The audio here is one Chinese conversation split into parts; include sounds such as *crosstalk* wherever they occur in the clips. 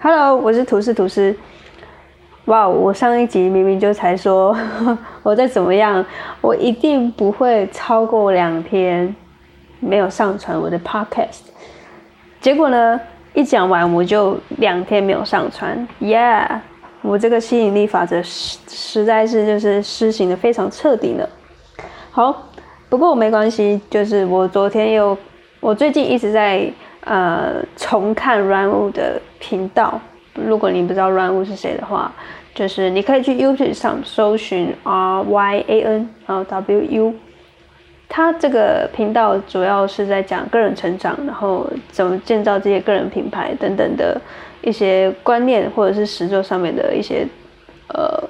Hello，我是吐司吐司。哇，我上一集明明就才说 *laughs* 我再怎么样，我一定不会超过两天没有上传我的 Podcast。结果呢，一讲完我就两天没有上传。Yeah，我这个吸引力法则实实在是就是施行的非常彻底呢。好，不过没关系，就是我昨天又，我最近一直在呃重看 Run Wu 的频道。如果你不知道 Run Wu 是谁的话，就是你可以去 YouTube 上搜寻 R Y A N 然后 W U，他这个频道主要是在讲个人成长，然后怎么建造这些个人品牌等等的一些观念或者是实作上面的一些呃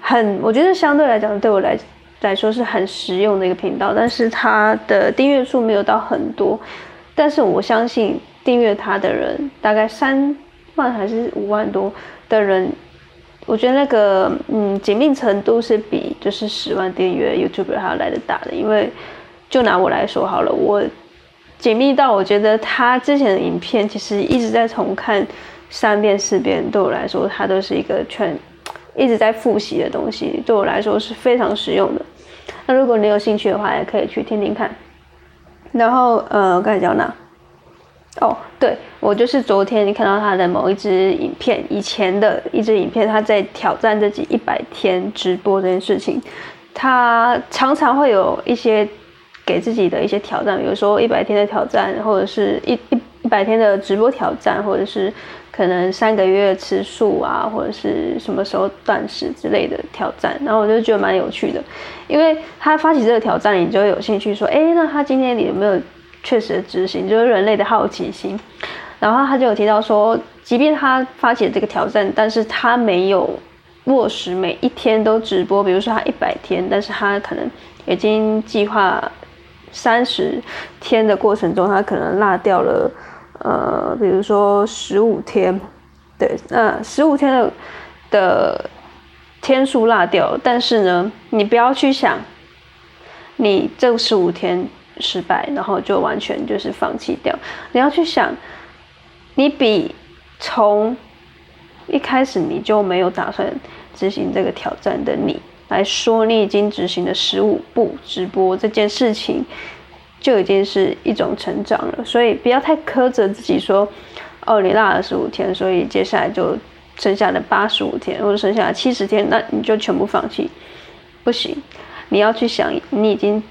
很，我觉得相对来讲对我来来说是很实用的一个频道，但是它的订阅数没有到很多，但是我相信订阅他的人大概三万还是五万多的人。我觉得那个嗯紧密程度是比就是十万订阅 YouTuber 还要来的大的，因为就拿我来说好了，我紧密到我觉得他之前的影片其实一直在重看三遍四遍，对我来说它都是一个全一直在复习的东西，对我来说是非常实用的。那如果你有兴趣的话，也可以去听听看。然后呃，刚才讲哪？哦，对，我就是昨天看到他的某一支影片，以前的一支影片，他在挑战自己一百天直播这件事情。他常常会有一些给自己的一些挑战，比如说一百天的挑战，或者是一一一百天的直播挑战，或者是可能三个月吃素啊，或者是什么时候断食之类的挑战。然后我就觉得蛮有趣的，因为他发起这个挑战，你就会有兴趣说，哎，那他今天你有没有？确实执行就是人类的好奇心，然后他就有提到说，即便他发起这个挑战，但是他没有落实每一天都直播。比如说他一百天，但是他可能已经计划三十天的过程中，他可能落掉了呃，比如说十五天，对，那十五天的的天数落掉，但是呢，你不要去想，你这十五天。失败，然后就完全就是放弃掉。你要去想，你比从一开始你就没有打算执行这个挑战的你来说，你已经执行了十五步直播这件事情，就已经是一种成长了。所以不要太苛责自己，说哦，你落了十五天，所以接下来就剩下的八十五天或者剩下的七十天，那你就全部放弃，不行。你要去想，你已经。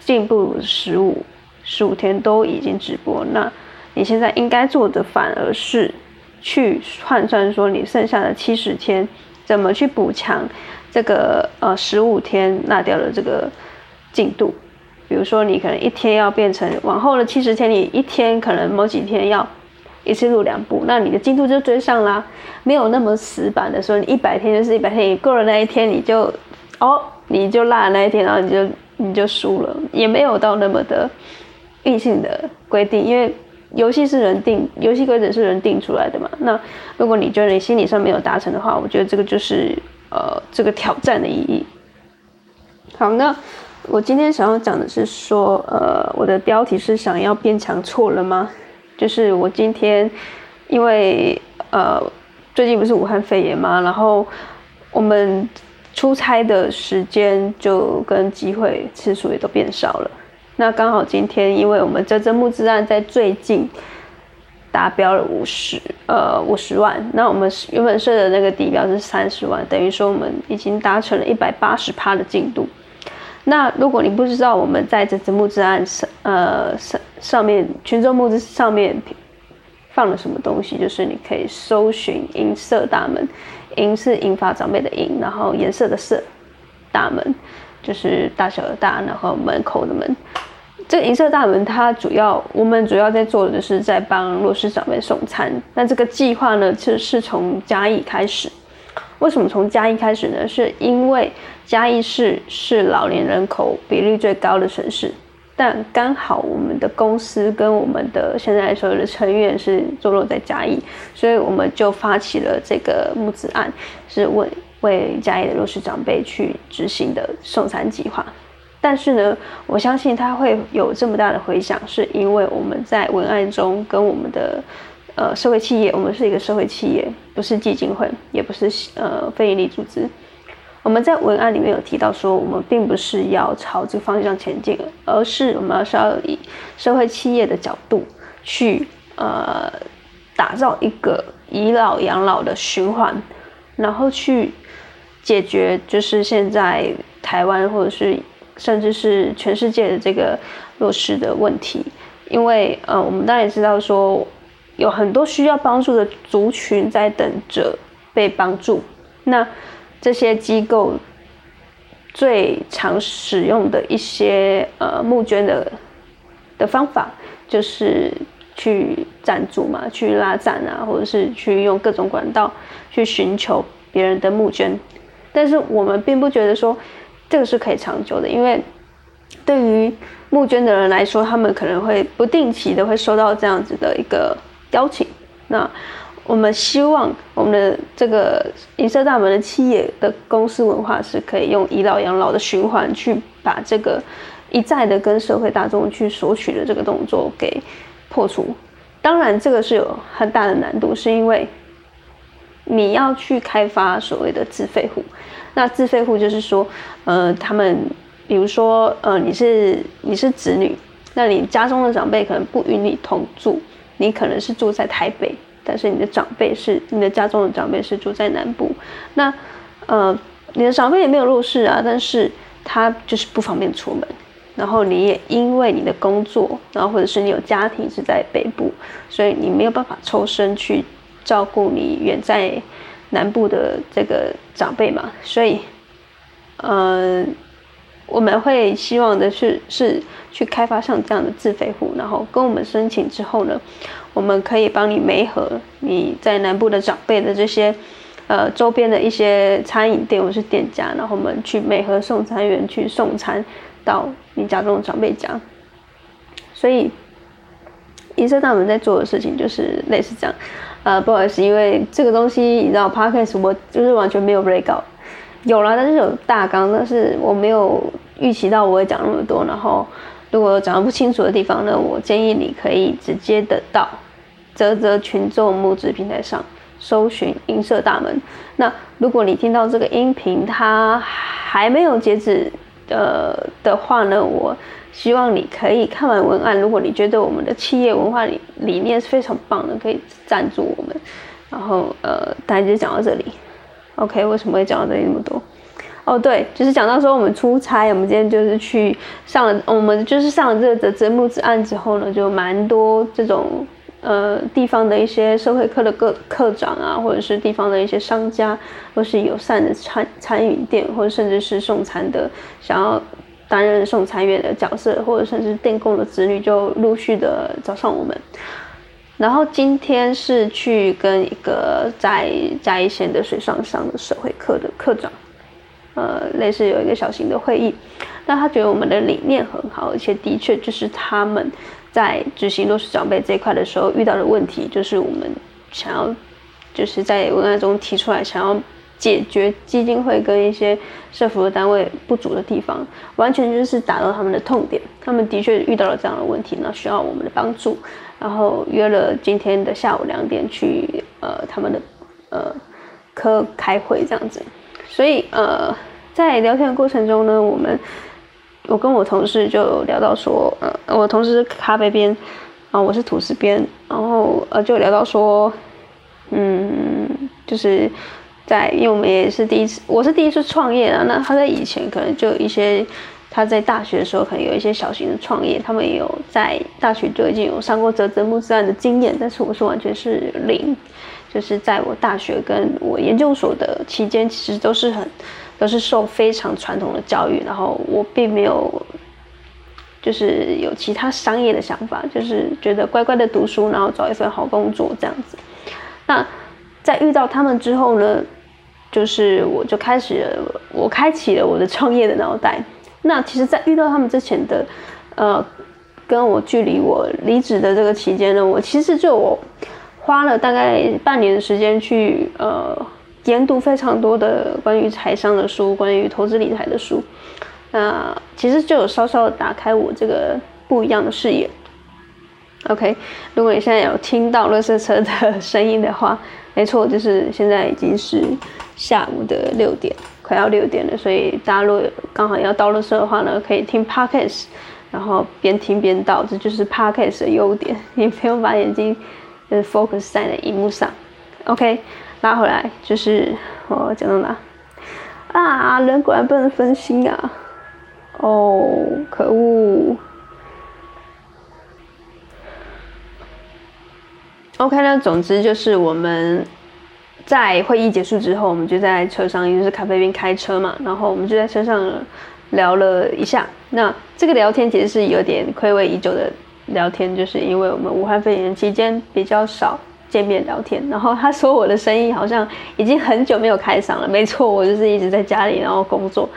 进步十五十五天都已经直播，那你现在应该做的反而是去换算说你剩下的七十天怎么去补强这个呃十五天落掉的这个进度。比如说你可能一天要变成往后的七十天，你一天可能某几天要一次录两部，那你的进度就追上啦。没有那么死板的说，你一百天就是一百天，你过了那一天你就哦你就落了那一天，然后你就。你就输了，也没有到那么的硬性的规定，因为游戏是人定，游戏规则是人定出来的嘛。那如果你觉得你心理上没有达成的话，我觉得这个就是呃这个挑战的意义。好，那我今天想要讲的是说，呃，我的标题是想要变强错了吗？就是我今天因为呃最近不是武汉肺炎嘛，然后我们。出差的时间就跟机会次数也都变少了。那刚好今天，因为我们这支募资案在最近达标了五十呃五十万，那我们原本设的那个底标是三十万，等于说我们已经达成了一百八十趴的进度。那如果你不知道我们在这支募资案上呃上上面群众募资上面放了什么东西，就是你可以搜寻银色大门。银是银发长辈的银，然后颜色的色，大门就是大小的大，然后门口的门。这个银色大门，它主要我们主要在做的是在帮弱势长辈送餐。那这个计划呢，其实是从嘉义开始。为什么从嘉义开始呢？是因为嘉义市是老年人口比例最高的城市。但刚好我们的公司跟我们的现在所有的成员是坐落在嘉义，所以我们就发起了这个募资案，是为为嘉义的弱势长辈去执行的送餐计划。但是呢，我相信它会有这么大的回响，是因为我们在文案中跟我们的呃社会企业，我们是一个社会企业，不是基金会，也不是呃非营利组织。我们在文案里面有提到说，我们并不是要朝这个方向前进，而是我们是要以社会企业的角度去呃打造一个以老养老的循环，然后去解决就是现在台湾或者是甚至是全世界的这个弱势的问题。因为呃，我们当然也知道说，有很多需要帮助的族群在等着被帮助，那。这些机构最常使用的一些呃募捐的的方法，就是去赞助嘛，去拉赞啊，或者是去用各种管道去寻求别人的募捐。但是我们并不觉得说这个是可以长久的，因为对于募捐的人来说，他们可能会不定期的会收到这样子的一个邀请。那我们希望我们的这个银色大门的企业的公司文化是可以用以老养老的循环去把这个一再的跟社会大众去索取的这个动作给破除。当然，这个是有很大的难度，是因为你要去开发所谓的自费户。那自费户就是说，呃，他们比如说，呃，你是你是子女，那你家中的长辈可能不与你同住，你可能是住在台北。但是你的长辈是你的家中的长辈是住在南部，那呃你的长辈也没有弱势啊，但是他就是不方便出门，然后你也因为你的工作，然后或者是你有家庭是在北部，所以你没有办法抽身去照顾你远在南部的这个长辈嘛，所以呃我们会希望的是是去开发像这样的自费户，然后跟我们申请之后呢。我们可以帮你媒合你在南部的长辈的这些，呃，周边的一些餐饮店或是店家，然后我们去媒合送餐员去送餐到你家中的长辈家。所以，银色大门在做的事情就是类似这样。呃，不好意思，因为这个东西你知道，podcast 我就是完全没有 break out，有了，但是有大纲，但是我没有预期到我会讲那么多。然后，如果讲的不清楚的地方呢，我建议你可以直接的到。泽泽群众募资平台上搜寻音色大门。那如果你听到这个音频，它还没有截止呃的话呢，我希望你可以看完文案。如果你觉得我们的企业文化理理念是非常棒的，可以赞助我们。然后呃，大家就讲到这里。OK，为什么会讲到这里那么多？哦，对，就是讲到说我们出差，我们今天就是去上了，我们就是上了这个泽泽募资案之后呢，就蛮多这种。呃，地方的一些社会科的各科长啊，或者是地方的一些商家，或是友善的餐餐饮店，或者甚至是送餐的，想要担任送餐员的角色，或者甚至电工的子女，就陆续的找上我们。然后今天是去跟一个在嘉义县的水上上的社会课的课长，呃，类似有一个小型的会议。那他觉得我们的理念很好，而且的确就是他们。在执行弱势长辈这一块的时候，遇到的问题就是我们想要，就是在文案中提出来，想要解决基金会跟一些社服的单位不足的地方，完全就是打到他们的痛点。他们的确遇到了这样的问题，那需要我们的帮助。然后约了今天的下午两点去呃他们的呃科开会这样子。所以呃在聊天的过程中呢，我们。我跟我同事就聊到说，呃，我同事是咖啡边，啊，我是吐司边，然后呃，就聊到说，嗯，就是在，因为我们也是第一次，我是第一次创业啊，那他在以前可能就一些，他在大学的时候可能有一些小型的创业，他们也有在大学就已经有上过泽泽木自案的经验，但是我是完全是零，就是在我大学跟我研究所的期间，其实都是很。都是受非常传统的教育，然后我并没有，就是有其他商业的想法，就是觉得乖乖的读书，然后找一份好工作这样子。那在遇到他们之后呢，就是我就开始，我开启了我的创业的脑袋。那其实，在遇到他们之前的，呃，跟我距离我离职的这个期间呢，我其实就我花了大概半年的时间去，呃。研读非常多的关于财商的书，关于投资理财的书，那其实就有稍稍打开我这个不一样的视野。OK，如果你现在有听到垃圾车的声音的话，没错，就是现在已经是下午的六点，快要六点了。所以大家如果刚好要到垃圾的话呢，可以听 Podcast，然后边听边到，这就是 Podcast 的优点，你不用把眼睛就是 focus 在那荧幕上。OK，拉回来就是我讲到哪？啊，人果然不能分心啊！哦，可恶。OK，那总之就是我们在会议结束之后，我们就在车上，因为是咖啡边开车嘛，然后我们就在车上聊了一下。那这个聊天其实是有点暌违已久的聊天，就是因为我们武汉肺炎期间比较少见面聊天。然后他说我的声音好像已经很久没有开嗓了，没错，我就是一直在家里然后工作，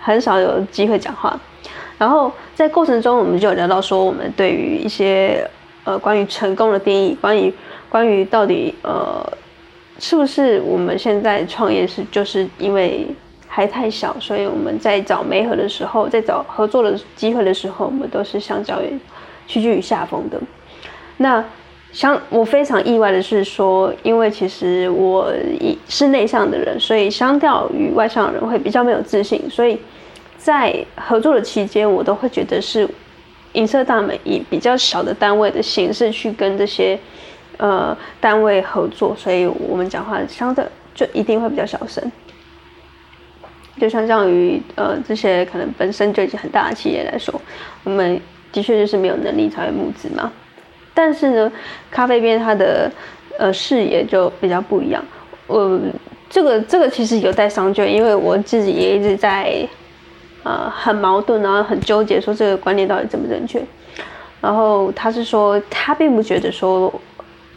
很少有机会讲话。然后在过程中，我们就有聊到说我们对于一些。呃，关于成功的定义，关于关于到底呃，是不是我们现在创业是就是因为还太小，所以我们在找媒合的时候，在找合作的机会的时候，我们都是相较于屈居于下风的。那相我非常意外的是说，因为其实我是内向的人，所以相较于外向的人会比较没有自信，所以在合作的期间，我都会觉得是。银色大门以比较小的单位的形式去跟这些呃单位合作，所以我们讲话相对就一定会比较小声，就相较于呃这些可能本身就已经很大的企业来说，我们的确就是没有能力才会募资嘛。但是呢，咖啡边它的呃视野就比较不一样，呃，这个这个其实有待商榷，因为我自己也一直在。呃，很矛盾，然后很纠结，说这个观念到底正不正确？然后他是说，他并不觉得说，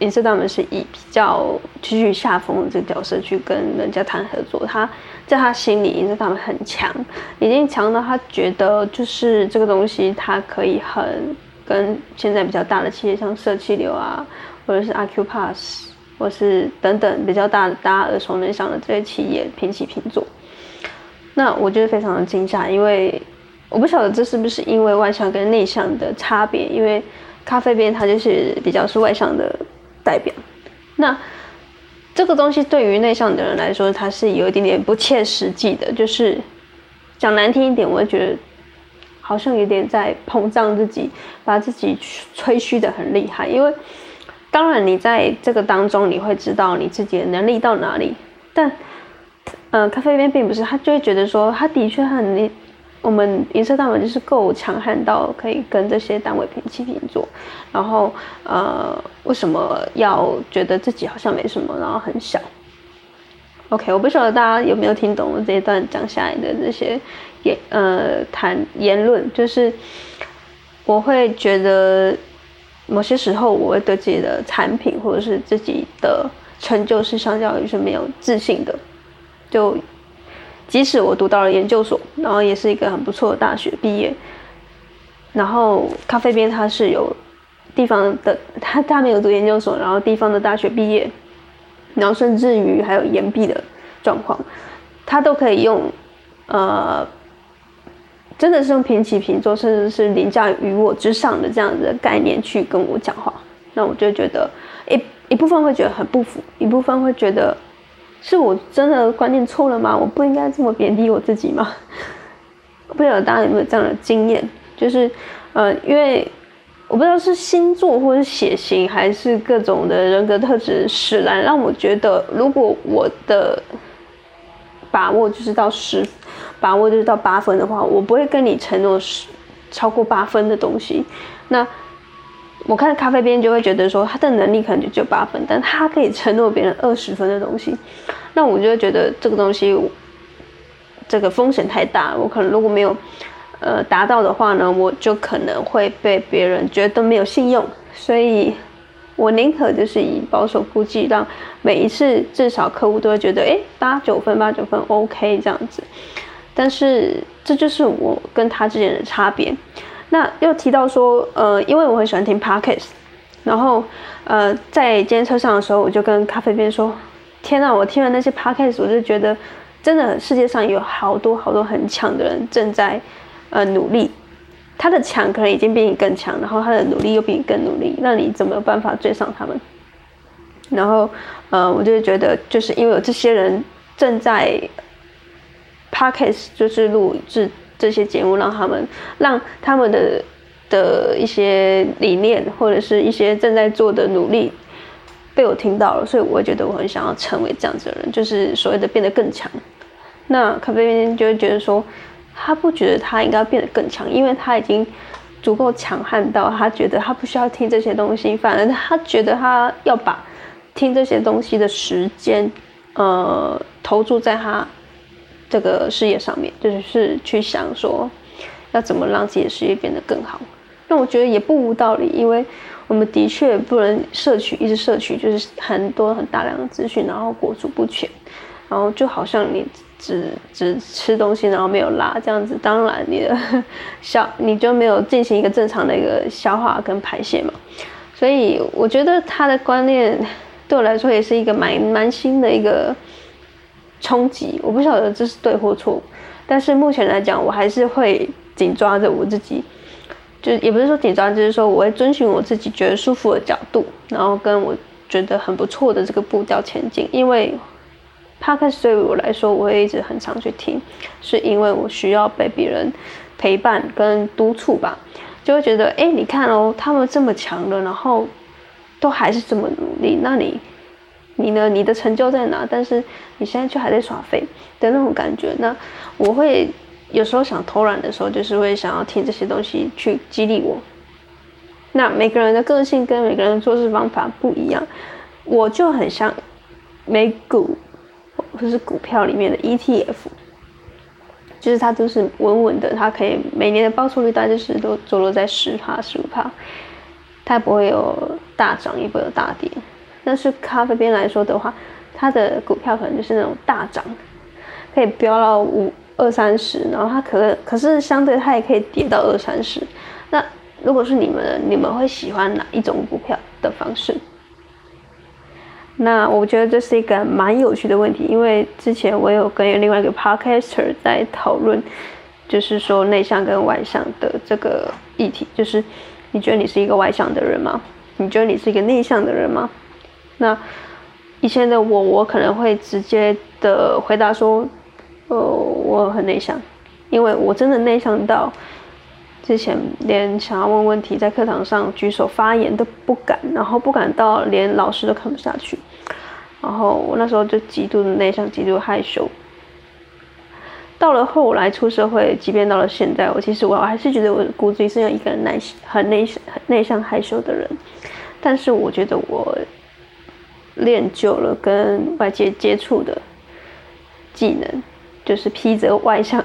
银色大门是以比较居居下风的这个角色去跟人家谈合作。他在他心里，银色大门很强，已经强到他觉得就是这个东西，它可以很跟现在比较大的企业，像社气流啊，或者是阿 Q Pass，或是等等比较大的大家耳熟能详的这些企业平起平坐。那我觉得非常的惊讶，因为我不晓得这是不是因为外向跟内向的差别，因为咖啡边它就是比较是外向的代表。那这个东西对于内向的人来说，它是有一点点不切实际的，就是讲难听一点，我会觉得好像有点在膨胀自己，把自己吹嘘的很厉害。因为当然你在这个当中，你会知道你自己的能力到哪里，但。呃，咖啡边并不是，他就会觉得说，他的确很你，我们银色大门就是够强悍到可以跟这些单位平起平坐，然后呃，为什么要觉得自己好像没什么，然后很小？OK，我不晓得大家有没有听懂我这一段讲下来的这些言呃谈言论，就是我会觉得某些时候我会对自己的产品或者是自己的成就是相较于是没有自信的。就即使我读到了研究所，然后也是一个很不错的大学毕业，然后咖啡边它是有地方的，他他没有读研究所，然后地方的大学毕业，然后甚至于还有延毕的状况，他都可以用呃，真的是用平起平坐，甚至是凌驾于我之上的这样子的概念去跟我讲话，那我就觉得一一部分会觉得很不服，一部分会觉得。是我真的观念错了吗？我不应该这么贬低我自己吗？*laughs* 不晓得大家有没有这样的经验？就是，呃，因为我不知道是星座或者血型，还是各种的人格特质使然，让我觉得，如果我的把握就是到十，把握就是到八分的话，我不会跟你承诺十超过八分的东西。那。我看咖啡边就会觉得说他的能力可能就只有八分，但他可以承诺别人二十分的东西，*laughs* 那我就会觉得这个东西这个风险太大，我可能如果没有呃达到的话呢，我就可能会被别人觉得没有信用，所以我宁可就是以保守估计，让每一次至少客户都会觉得哎八九分八九分 OK 这样子，但是这就是我跟他之间的差别。那又提到说，呃，因为我很喜欢听 podcast，然后，呃，在今天车上的时候，我就跟咖啡边说：“天呐，我听了那些 podcast，我就觉得，真的世界上有好多好多很强的人正在，呃，努力。他的强可能已经比你更强，然后他的努力又比你更努力，那你怎么有办法追上他们？然后，呃，我就觉得，就是因为有这些人正在 podcast 就是录制这些节目，让他们让他们的的一些理念或者是一些正在做的努力被我听到了，所以我觉得我很想要成为这样子的人，就是所谓的变得更强。那咖啡就会觉得说，他不觉得他应该变得更强，因为他已经足够强悍到他觉得他不需要听这些东西，反而他觉得他要把。听这些东西的时间，呃，投注在他这个事业上面，就是去想说要怎么让自己的事业变得更好。那我觉得也不无道理，因为我们的确不能摄取，一直摄取就是很多很大量的资讯，然后裹足不前，然后就好像你只只吃东西，然后没有拉这样子，当然你的消你就没有进行一个正常的一个消化跟排泄嘛。所以我觉得他的观念。对我来说也是一个蛮蛮新的一个冲击，我不晓得这是对或错，但是目前来讲，我还是会紧抓着我自己，就也不是说紧抓，就是说我会遵循我自己觉得舒服的角度，然后跟我觉得很不错的这个步调前进。因为 p 克 d 对于我来说，我会一直很常去听，是因为我需要被别人陪伴跟督促吧，就会觉得，哎，你看哦，他们这么强了，然后。都还是这么努力，那你，你呢？你的成就在哪？但是你现在却还在耍废的那种感觉。那我会有时候想偷懒的时候，就是会想要听这些东西去激励我。那每个人的个性跟每个人做事方法不一样，我就很像美股或是股票里面的 ETF，就是它都是稳稳的，它可以每年的报酬率大概是都坐落在十帕十五帕。它不会有大涨，也不会有大跌。但是咖啡边来说的话，它的股票可能就是那种大涨，可以飙到五二三十，然后它可可是相对它也可以跌到二三十。那如果是你们，你们会喜欢哪一种股票的方式？那我觉得这是一个蛮有趣的问题，因为之前我有跟另外一个 podcaster 在讨论，就是说内向跟外向的这个议题，就是。你觉得你是一个外向的人吗？你觉得你是一个内向的人吗？那以前的我，我可能会直接的回答说，呃，我很内向，因为我真的内向到之前连想要问问题在课堂上举手发言都不敢，然后不敢到连老师都看不下去，然后我那时候就极度的内向，极度害羞。到了后来出社会，即便到了现在，我其实我还是觉得我骨子里是一个很内很内向、很内向、害羞的人。但是我觉得我练就了跟外界接触的技能，就是披着外向、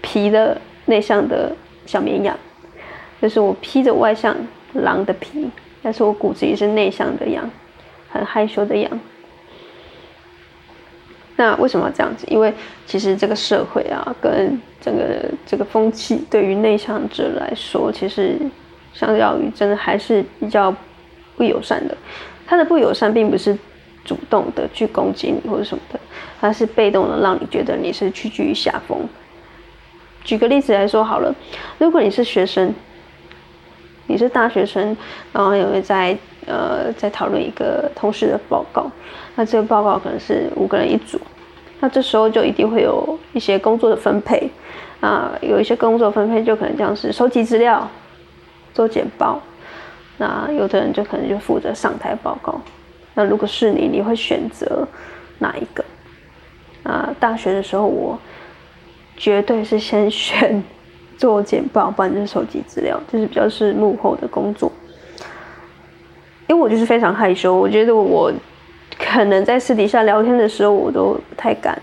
皮的内向的小绵羊，就是我披着外向狼的皮，但是我骨子里是内向的羊，很害羞的羊。那为什么要这样子？因为其实这个社会啊，跟整个这个风气，对于内向者来说，其实相较于真的还是比较不友善的。他的不友善，并不是主动的去攻击你或者什么的，他是被动的让你觉得你是屈居于下风。举个例子来说好了，如果你是学生，你是大学生，然后有在呃在讨论一个同事的报告。那这个报告可能是五个人一组，那这时候就一定会有一些工作的分配，啊，有一些工作分配就可能像是收集资料、做简报，那有的人就可能就负责上台报告。那如果是你，你会选择哪一个？啊，大学的时候我绝对是先选 *laughs* 做简报，不然就是收集资料，就是比较是幕后的工作。因为我就是非常害羞，我觉得我。可能在私底下聊天的时候，我都不太敢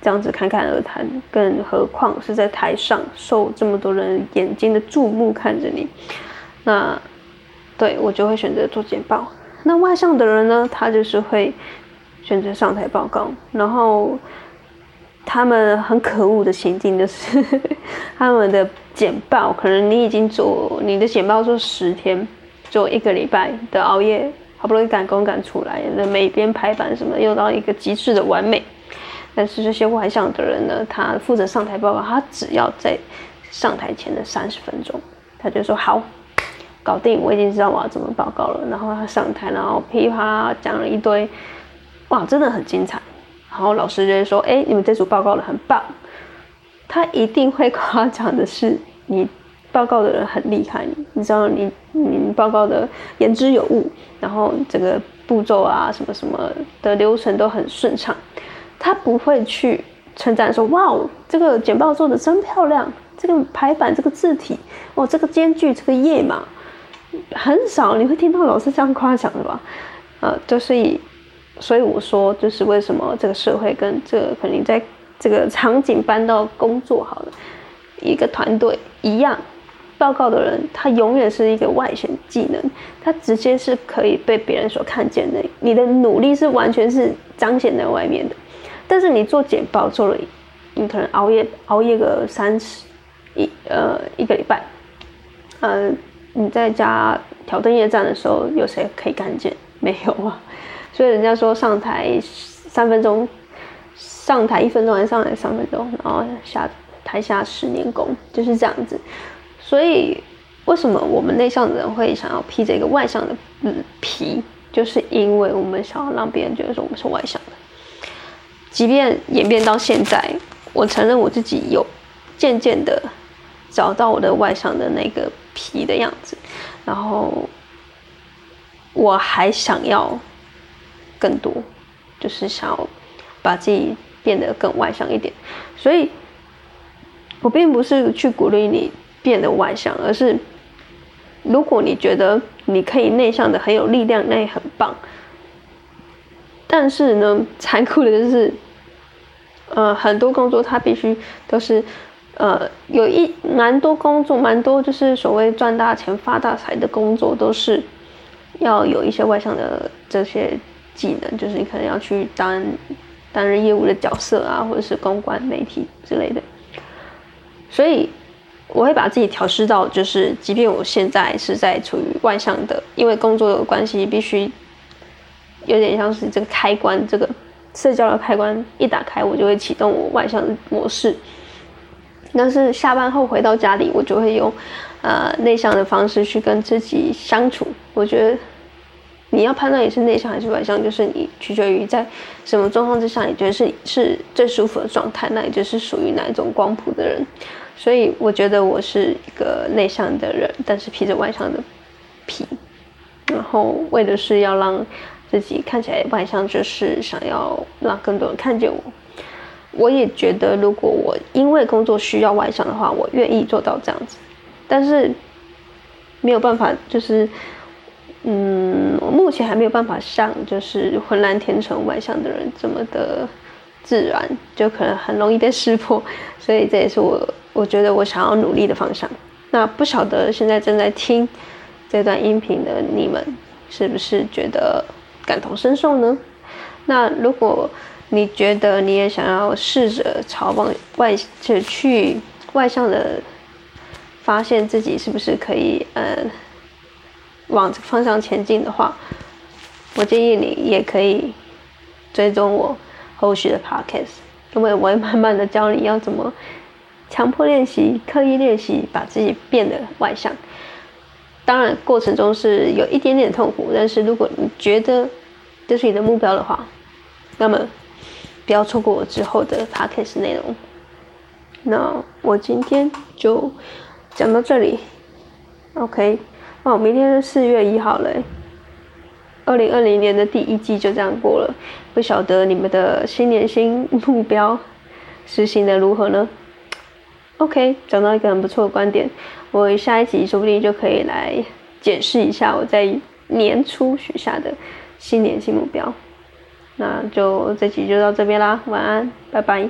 这样子侃侃而谈，更何况是在台上受这么多人眼睛的注目看着你。那对我就会选择做简报。那外向的人呢，他就是会选择上台报告。然后他们很可恶的情境就是，*laughs* 他们的简报可能你已经做你的简报做十天，做一个礼拜的熬夜。好不容易赶工赶出来，那每边排版什么又到一个极致的完美。但是这些外向的人呢，他负责上台报告，他只要在上台前的三十分钟，他就说好，搞定，我已经知道我要怎么报告了。然后他上台，然后噼啪讲了一堆，哇，真的很精彩。然后老师就会说，哎，你们这组报告的很棒。他一定会夸奖的是你报告的人很厉害，你知道你你报告的言之有物，然后整个步骤啊什么什么的流程都很顺畅。他不会去称赞说，哇，这个简报做的真漂亮。这个排版，这个字体，哦，这个间距，这个页码，很少你会听到老师这样夸奖的吧？呃，就是以，所以我说，就是为什么这个社会跟这个肯定在这个场景搬到工作好了，一个团队一样，报告的人他永远是一个外显技能，他直接是可以被别人所看见的，你的努力是完全是彰显在外面的，但是你做简报做了，你可能熬夜熬夜个三十。一呃一个礼拜，呃，你在家挑灯夜战的时候，有谁可以看见？没有啊。所以人家说上台三分钟，上台一分钟，还上来三分钟，然后下台下十年功，就是这样子。所以为什么我们内向的人会想要披着一个外向的皮？就是因为我们想要让别人觉得说我们是外向的。即便演变到现在，我承认我自己有渐渐的。找到我的外向的那个皮的样子，然后我还想要更多，就是想要把自己变得更外向一点。所以，我并不是去鼓励你变得外向，而是如果你觉得你可以内向的很有力量，那也很棒。但是呢，残酷的就是，呃，很多工作它必须都是。呃，有一蛮多工作，蛮多就是所谓赚大钱、发大财的工作，都是要有一些外向的这些技能，就是你可能要去担担任业务的角色啊，或者是公关、媒体之类的。所以我会把自己调试到，就是即便我现在是在处于外向的，因为工作的关系，必须有点像是这个开关，这个社交的开关一打开，我就会启动我外向的模式。但是下班后回到家里，我就会用，呃，内向的方式去跟自己相处。我觉得你要判断你是内向还是外向，就是你取决于在什么状况之下，你觉得是是最舒服的状态，那也就是属于哪一种光谱的人。所以我觉得我是一个内向的人，但是披着外向的皮，然后为的是要让自己看起来外向，就是想要让更多人看见我。我也觉得，如果我因为工作需要外向的话，我愿意做到这样子。但是没有办法，就是，嗯，我目前还没有办法像就是浑然天成外向的人这么的自然，就可能很容易被识破。所以这也是我我觉得我想要努力的方向。那不晓得现在正在听这段音频的你们，是不是觉得感同身受呢？那如果。你觉得你也想要试着朝往外就去外向的，发现自己是不是可以呃往这个方向前进的话，我建议你也可以追踪我后续的 podcast，因为我会慢慢的教你要怎么强迫练习、刻意练习，把自己变得外向。当然过程中是有一点点痛苦，但是如果你觉得这是你的目标的话，那么。不要错过我之后的 podcast 内容。那我今天就讲到这里，OK。哦，明天是四月一号嘞，二零二零年的第一季就这样过了。不晓得你们的新年新目标实行的如何呢？OK，讲到一个很不错的观点，我下一集说不定就可以来检视一下我在年初许下的新年新目标。那就这期就到这边啦，晚安，拜拜。